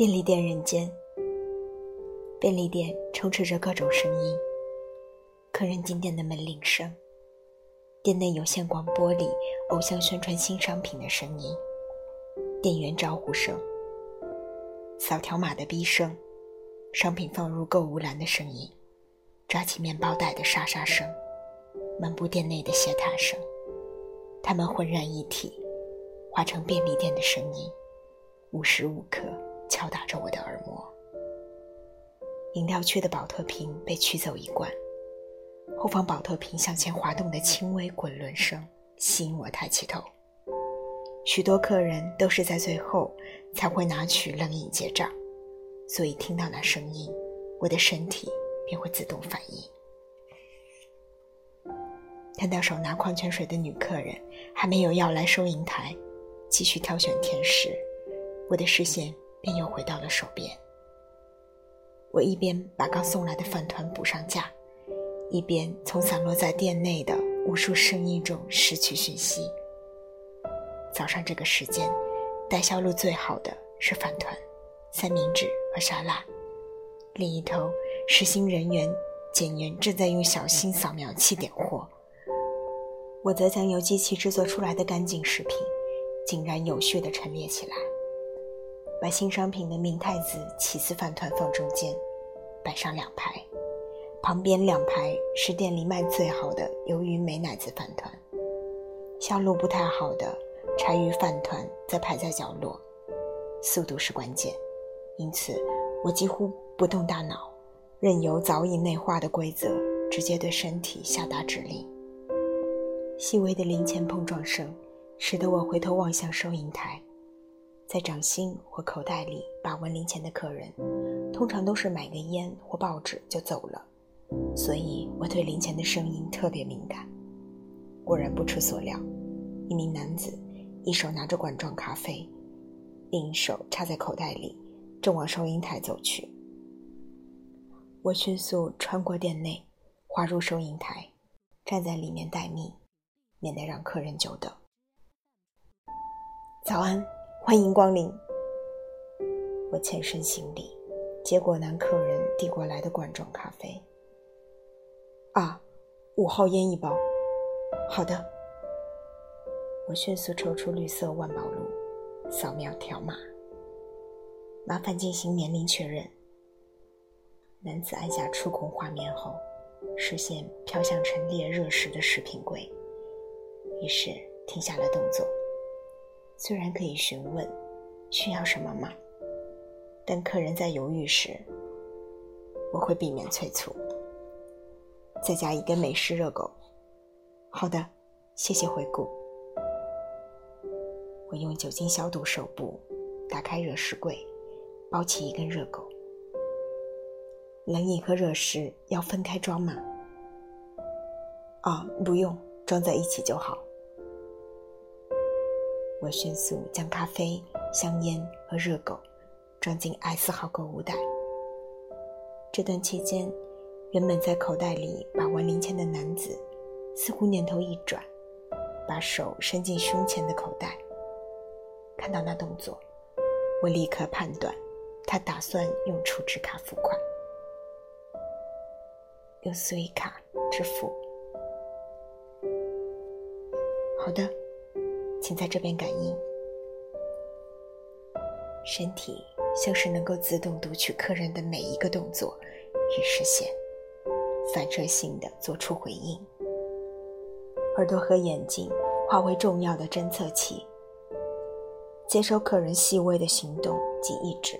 便利店人间。便利店充斥着各种声音：客人进店的门铃声，店内有线广播里偶像宣传新商品的声音，店员招呼声，扫条码的逼声，商品放入购物篮的声音，抓起面包袋的沙沙声，漫步店内的鞋踏声，它们浑然一体，化成便利店的声音，无时无刻敲打着我的耳膜。饮料区的保特瓶被取走一罐，后方保特瓶向前滑动的轻微滚轮声吸引我抬起头。许多客人都是在最后才会拿取冷饮结账，所以听到那声音，我的身体便会自动反应。看到手拿矿泉水的女客人还没有要来收银台，继续挑选甜食，我的视线便又回到了手边。我一边把刚送来的饭团补上架，一边从散落在店内的无数声音中拾取讯息。早上这个时间，带销路最好的是饭团、三明治和沙拉。另一头，实行人员检员正在用小心扫描器点货。我则将由机器制作出来的干净食品，井然有序地陈列起来。把新商品的明太子起司饭团放中间，摆上两排，旁边两排是店里卖最好的鱿鱼美乃滋饭团，销路不太好的柴鱼饭团则排在角落。速度是关键，因此我几乎不动大脑，任由早已内化的规则直接对身体下达指令。细微的零钱碰撞声，使得我回头望向收银台。在掌心或口袋里把玩零钱的客人，通常都是买个烟或报纸就走了，所以我对零钱的声音特别敏感。果然不出所料，一名男子一手拿着管状咖啡，另一手插在口袋里，正往收银台走去。我迅速穿过店内，滑入收银台，站在里面待命，免得让客人久等。早安。欢迎光临。我欠身行礼，接过男客人递过来的罐装咖啡。啊，五号烟一包。好的。我迅速抽出绿色万宝路，扫描条码。麻烦进行年龄确认。男子按下触控画面后，视线飘向陈列热食的食品柜，于是停下了动作。虽然可以询问需要什么吗？但客人在犹豫时，我会避免催促。再加一根美式热狗。好的，谢谢回顾。我用酒精消毒手部，打开热食柜，包起一根热狗。冷饮和热食要分开装吗？啊，不用，装在一起就好。我迅速将咖啡、香烟和热狗装进 S 号购物袋。这段期间，原本在口袋里把玩零钱的男子，似乎念头一转，把手伸进胸前的口袋。看到那动作，我立刻判断，他打算用储值卡付款，用 s u i 卡支付。好的。请在这边感应，身体像是能够自动读取客人的每一个动作与视线，反射性的做出回应。耳朵和眼睛化为重要的侦测器，接收客人细微的行动及意志。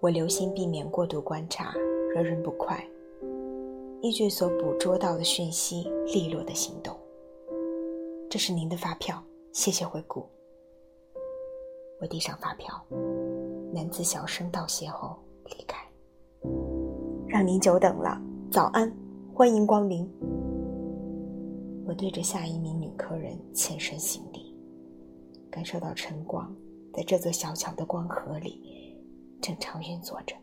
我留心避免过度观察，惹人不快，依据所捕捉到的讯息，利落的行动。这是您的发票，谢谢惠顾。我递上发票，男子小声道谢后离开。让您久等了，早安，欢迎光临。我对着下一名女客人欠身行礼，感受到晨光在这座小巧的光盒里正常运作着。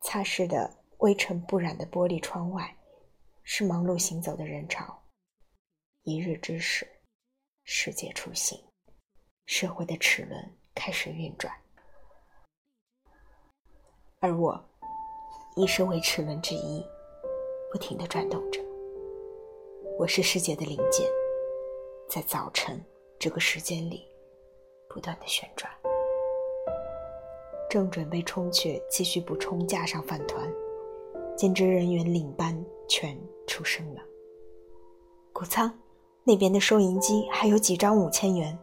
擦拭的微尘不染的玻璃窗外，是忙碌行走的人潮。一日之始，世界初醒，社会的齿轮开始运转，而我亦是为齿轮之一，不停的转动着。我是世界的零件，在早晨这个时间里不断的旋转。正准备冲去继续补充架上饭团，兼职人员领班全出声了。谷仓那边的收银机还有几张五千元？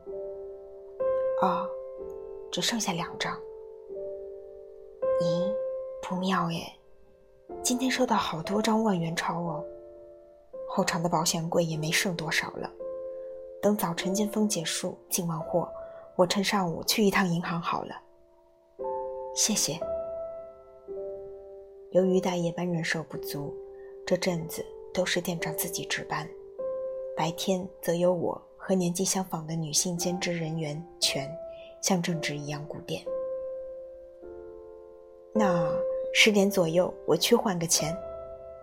哦，只剩下两张。咦，不妙耶！今天收到好多张万元钞哦。后场的保险柜也没剩多少了。等早晨见风结束进完货，我趁上午去一趟银行好了。谢谢。由于大夜班人手不足，这阵子都是店长自己值班，白天则由我和年纪相仿的女性兼职人员全像正直一样古典。那十点左右我去换个钱。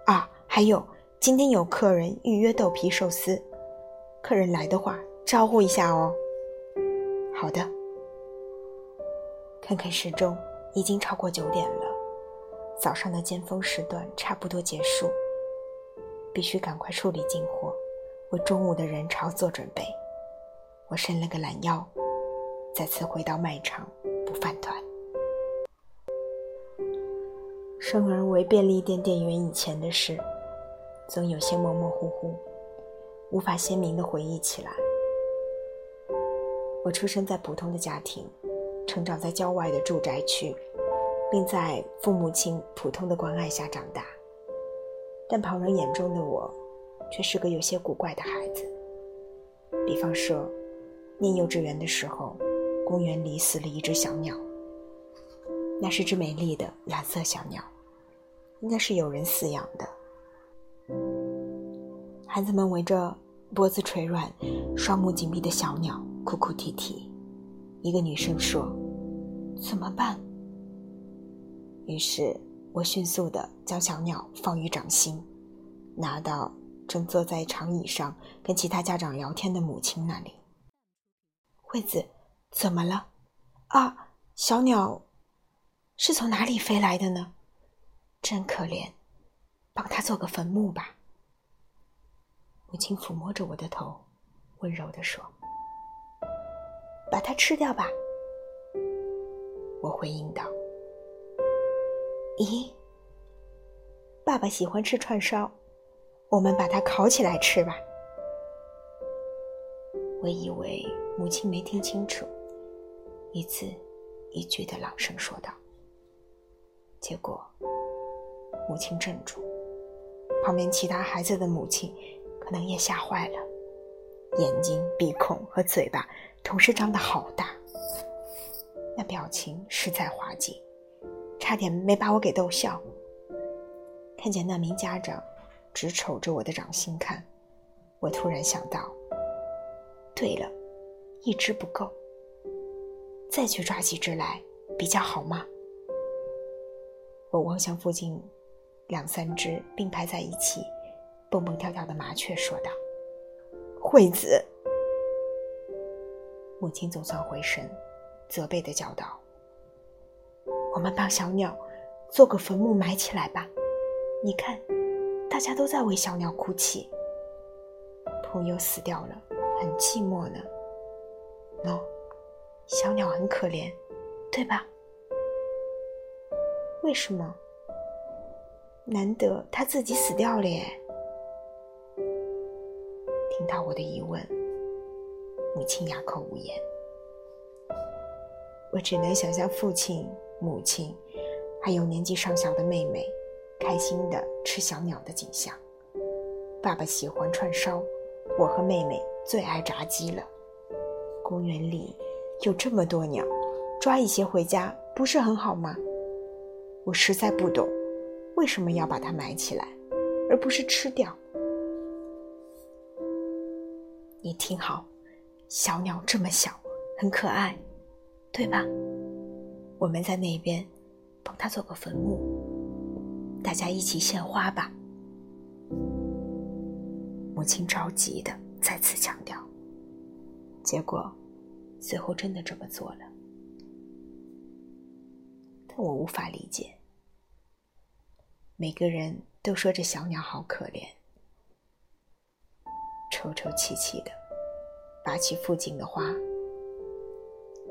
啊，还有今天有客人预约豆皮寿司，客人来的话招呼一下哦。好的。看看时钟。已经超过九点了，早上的尖峰时段差不多结束，必须赶快处理进货，为中午的人潮做准备。我伸了个懒腰，再次回到卖场补饭团。生而为便利店店员以前的事，总有些模模糊糊，无法鲜明的回忆起来。我出生在普通的家庭。成长在郊外的住宅区，并在父母亲普通的关爱下长大，但旁人眼中的我，却是个有些古怪的孩子。比方说，念幼稚园的时候，公园里死了一只小鸟，那是只美丽的蓝色小鸟，应该是有人饲养的。孩子们围着脖子垂软、双目紧闭的小鸟哭哭啼啼。一个女生说：“怎么办？”于是我迅速的将小鸟放于掌心，拿到正坐在长椅上跟其他家长聊天的母亲那里。惠子，怎么了？啊，小鸟是从哪里飞来的呢？真可怜，帮它做个坟墓吧。母亲抚摸着我的头，温柔的说。把它吃掉吧，我回应道。咦，爸爸喜欢吃串烧，我们把它烤起来吃吧。我以为母亲没听清楚，一字一句的朗声说道。结果，母亲怔住，旁边其他孩子的母亲可能也吓坏了，眼睛、鼻孔和嘴巴。同时张得好大，那表情实在滑稽，差点没把我给逗笑。看见那名家长直瞅着我的掌心看，我突然想到，对了，一只不够，再去抓几只来比较好吗？我望向附近两三只并排在一起蹦蹦跳跳的麻雀，说道：“惠子。”母亲总算回神，责备的叫道：“我们帮小鸟做个坟墓埋起来吧。你看，大家都在为小鸟哭泣。朋友死掉了，很寂寞呢。喏，小鸟很可怜，对吧？为什么？难得它自己死掉了耶。”听到我的疑问。母亲哑口无言，我只能想象父亲、母亲，还有年纪尚小的妹妹，开心的吃小鸟的景象。爸爸喜欢串烧，我和妹妹最爱炸鸡了。公园里有这么多鸟，抓一些回家不是很好吗？我实在不懂，为什么要把它埋起来，而不是吃掉？你听好。小鸟这么小，很可爱，对吧？我们在那边帮它做个坟墓，大家一起献花吧。母亲着急的再次强调，结果最后真的这么做了。但我无法理解。每个人都说这小鸟好可怜，抽抽泣泣的拔起附近的花，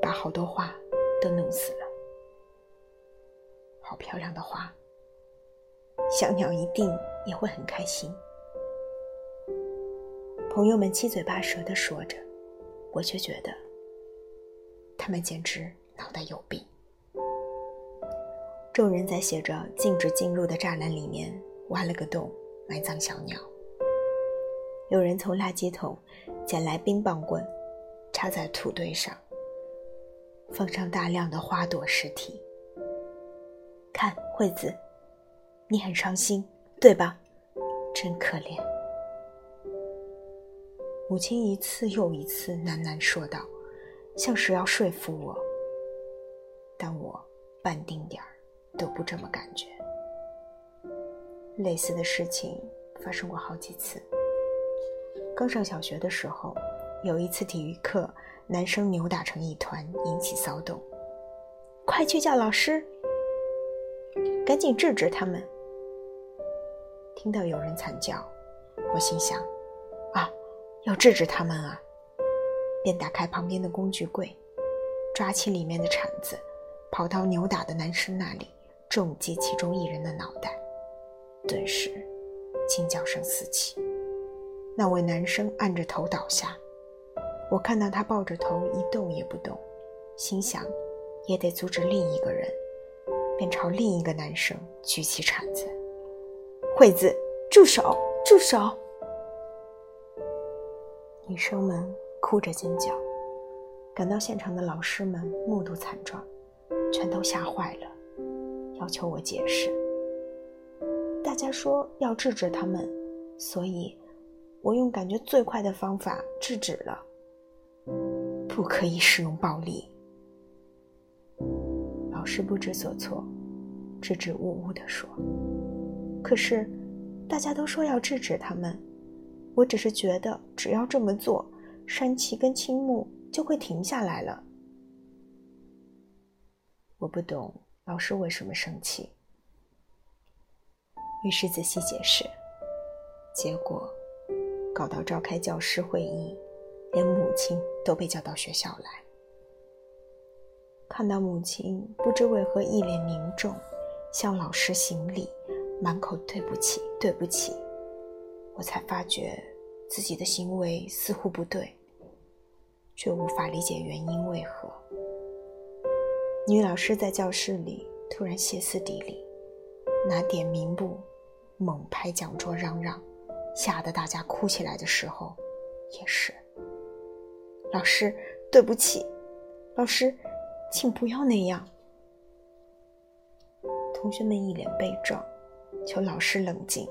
把好多花都弄死了。好漂亮的花，小鸟一定也会很开心。朋友们七嘴八舌的说着，我却觉得他们简直脑袋有病。众人在写着“禁止进入”的栅栏里面挖了个洞，埋葬小鸟。有人从垃圾桶捡来冰棒棍，插在土堆上，放上大量的花朵尸体。看，惠子，你很伤心，对吧？真可怜。母亲一次又一次喃喃说道，像是要说服我，但我半丁点儿。都不这么感觉。类似的事情发生过好几次。刚上小学的时候，有一次体育课，男生扭打成一团，引起骚动。快去叫老师，赶紧制止他们！听到有人惨叫，我心想：啊，要制止他们啊！便打开旁边的工具柜，抓起里面的铲子，跑到扭打的男生那里。重击其中一人的脑袋，顿时惊叫声四起。那位男生按着头倒下，我看到他抱着头一动也不动，心想也得阻止另一个人，便朝另一个男生举起铲子：“惠子，住手！住手！”女生们哭着尖叫，赶到现场的老师们目睹惨状，全都吓坏了。要求我解释，大家说要制止他们，所以我用感觉最快的方法制止了。不可以使用暴力。老师不知所措，支支吾吾地说：“可是大家都说要制止他们，我只是觉得只要这么做，山崎跟青木就会停下来了。”我不懂。老师为什么生气？于是仔细解释，结果搞到召开教师会议，连母亲都被叫到学校来。看到母亲不知为何一脸凝重，向老师行礼，满口对不起对不起，我才发觉自己的行为似乎不对，却无法理解原因为何。女老师在教室里突然歇斯底里，拿点名簿猛拍讲桌，嚷嚷，吓得大家哭起来的时候，也是。老师，对不起，老师，请不要那样。同学们一脸悲壮，求老师冷静，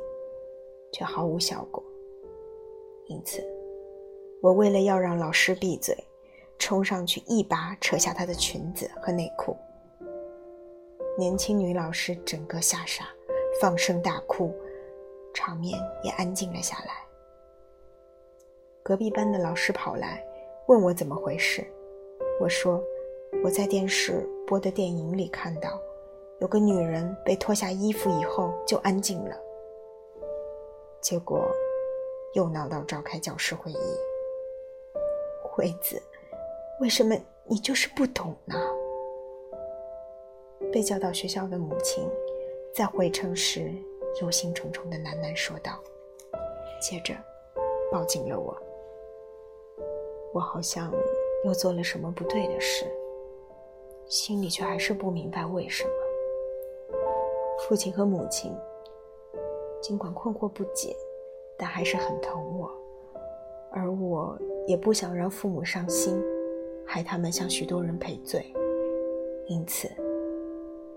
却毫无效果。因此，我为了要让老师闭嘴。冲上去，一把扯下她的裙子和内裤。年轻女老师整个吓傻，放声大哭，场面也安静了下来。隔壁班的老师跑来问我怎么回事，我说我在电视播的电影里看到，有个女人被脱下衣服以后就安静了。结果又闹到召开教师会议，惠子。为什么你就是不懂呢？被叫到学校的母亲，在回城时忧心忡忡的喃喃说道，接着抱紧了我。我好像又做了什么不对的事，心里却还是不明白为什么。父亲和母亲尽管困惑不解，但还是很疼我，而我也不想让父母伤心。害他们向许多人赔罪，因此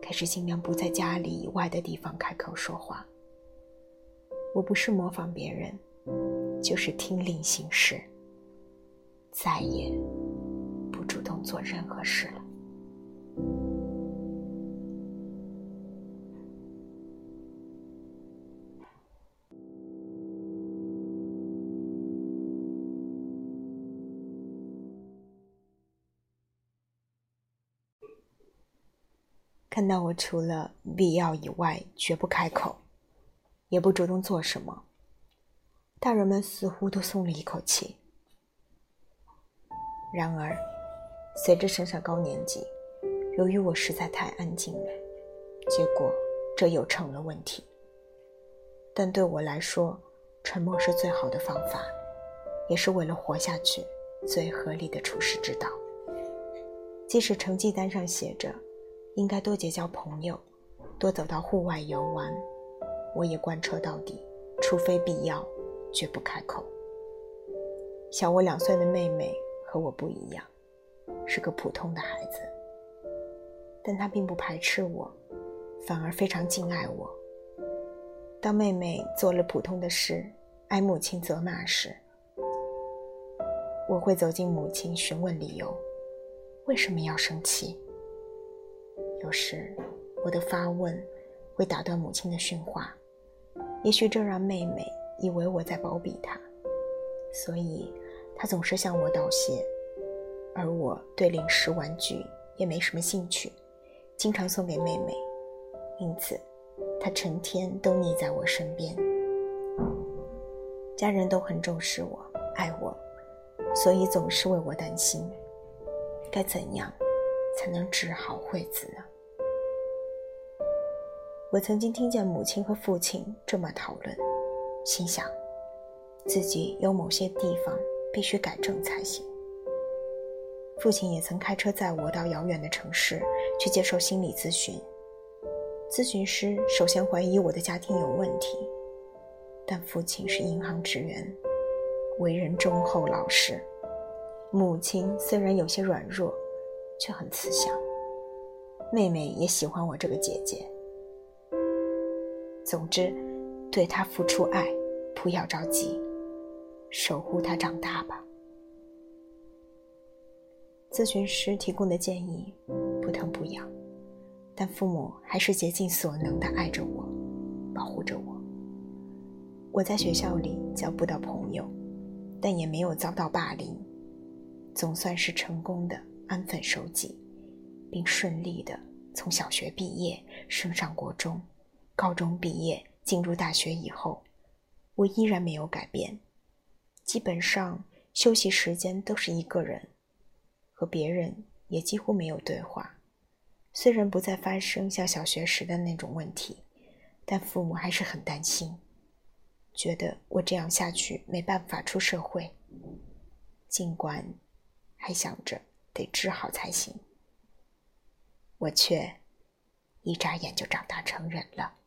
开始尽量不在家里以外的地方开口说话。我不是模仿别人，就是听令行事，再也不主动做任何事了。到我除了必要以外绝不开口，也不主动做什么，大人们似乎都松了一口气。然而，随着升上高年级，由于我实在太安静了，结果这又成了问题。但对我来说，沉默是最好的方法，也是为了活下去最合理的处世之道。即使成绩单上写着应该多结交朋友，多走到户外游玩，我也贯彻到底，除非必要，绝不开口。小我两岁的妹妹。和我不一样，是个普通的孩子，但她并不排斥我，反而非常敬爱我。当妹妹做了普通的事，挨母亲责骂时，我会走进母亲询问理由，为什么要生气？有时我的发问会打断母亲的训话，也许这让妹妹以为我在包庇她，所以。她总是向我道谢，而我对零食玩具也没什么兴趣，经常送给妹妹，因此他成天都腻在我身边。家人都很重视我，爱我，所以总是为我担心，该怎样才能治好惠子呢？我曾经听见母亲和父亲这么讨论，心想自己有某些地方。必须改正才行。父亲也曾开车载我到遥远的城市去接受心理咨询。咨询师首先怀疑我的家庭有问题，但父亲是银行职员，为人忠厚老实。母亲虽然有些软弱，却很慈祥。妹妹也喜欢我这个姐姐。总之，对她付出爱，不要着急。守护她长大吧。咨询师提供的建议不疼不痒，但父母还是竭尽所能的爱着我，保护着我。我在学校里交不到朋友，但也没有遭到霸凌，总算是成功的安分守己，并顺利的从小学毕业升上国中，高中毕业进入大学以后，我依然没有改变。基本上休息时间都是一个人，和别人也几乎没有对话。虽然不再发生像小学时的那种问题，但父母还是很担心，觉得我这样下去没办法出社会。尽管还想着得治好才行，我却一眨眼就长大成人了。